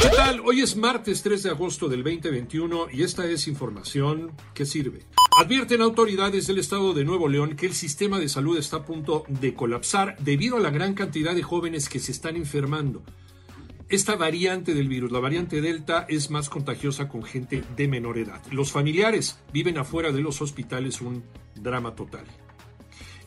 ¿Qué tal? Hoy es martes 3 de agosto del 2021 y esta es información que sirve. Advierten autoridades del estado de Nuevo León que el sistema de salud está a punto de colapsar debido a la gran cantidad de jóvenes que se están enfermando. Esta variante del virus, la variante Delta, es más contagiosa con gente de menor edad. Los familiares viven afuera de los hospitales un drama total.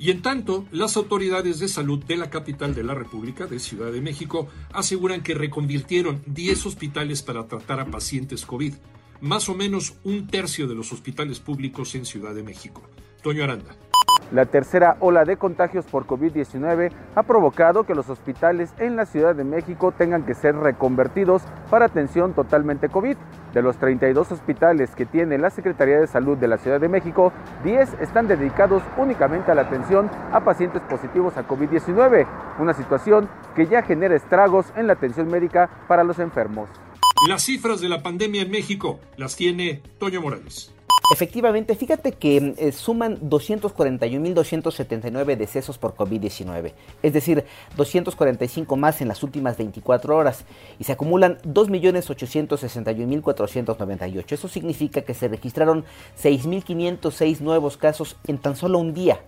Y en tanto, las autoridades de salud de la capital de la República, de Ciudad de México, aseguran que reconvirtieron 10 hospitales para tratar a pacientes COVID, más o menos un tercio de los hospitales públicos en Ciudad de México. Toño Aranda. La tercera ola de contagios por COVID-19 ha provocado que los hospitales en la Ciudad de México tengan que ser reconvertidos para atención totalmente COVID. De los 32 hospitales que tiene la Secretaría de Salud de la Ciudad de México, 10 están dedicados únicamente a la atención a pacientes positivos a COVID-19, una situación que ya genera estragos en la atención médica para los enfermos. Las cifras de la pandemia en México las tiene Toño Morales. Efectivamente, fíjate que eh, suman 241.279 decesos por COVID-19, es decir, 245 más en las últimas 24 horas y se acumulan 2.861.498. Eso significa que se registraron 6.506 nuevos casos en tan solo un día.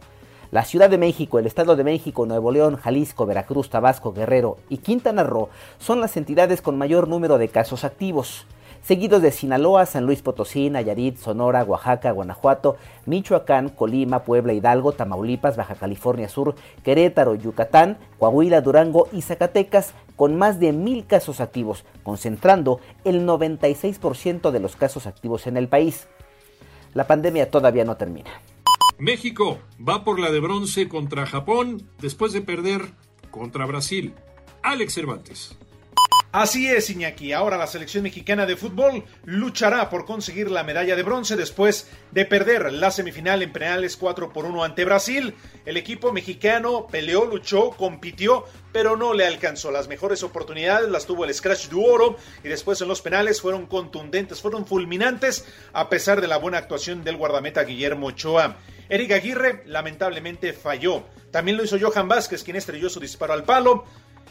La Ciudad de México, el Estado de México, Nuevo León, Jalisco, Veracruz, Tabasco, Guerrero y Quintana Roo son las entidades con mayor número de casos activos seguidos de Sinaloa, San Luis Potosí, Nayarit, Sonora, Oaxaca, Guanajuato, Michoacán, Colima, Puebla, Hidalgo, Tamaulipas, Baja California Sur, Querétaro, Yucatán, Coahuila, Durango y Zacatecas, con más de mil casos activos, concentrando el 96% de los casos activos en el país. La pandemia todavía no termina. México va por la de bronce contra Japón después de perder contra Brasil. Alex Cervantes. Así es, Iñaki. Ahora la selección mexicana de fútbol luchará por conseguir la medalla de bronce después de perder la semifinal en penales 4 por 1 ante Brasil. El equipo mexicano peleó, luchó, compitió, pero no le alcanzó. Las mejores oportunidades las tuvo el Scratch du Oro y después en los penales fueron contundentes, fueron fulminantes a pesar de la buena actuación del guardameta Guillermo Ochoa. Eric Aguirre lamentablemente falló. También lo hizo Johan Vázquez, quien estrelló su disparo al palo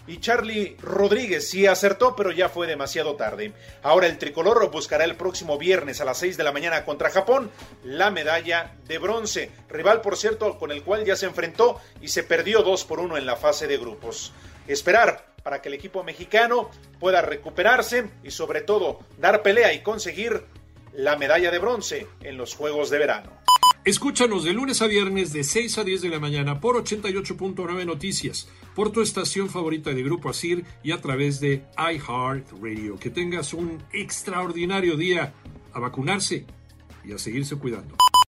y Charlie Rodríguez sí acertó, pero ya fue demasiado tarde. Ahora el tricolor buscará el próximo viernes a las 6 de la mañana contra Japón la medalla de bronce, rival por cierto con el cual ya se enfrentó y se perdió 2 por 1 en la fase de grupos. Esperar para que el equipo mexicano pueda recuperarse y sobre todo dar pelea y conseguir la medalla de bronce en los Juegos de Verano. Escúchanos de lunes a viernes de 6 a 10 de la mañana por 88.9 Noticias, por tu estación favorita de Grupo Asir y a través de iHeartRadio. Que tengas un extraordinario día a vacunarse y a seguirse cuidando.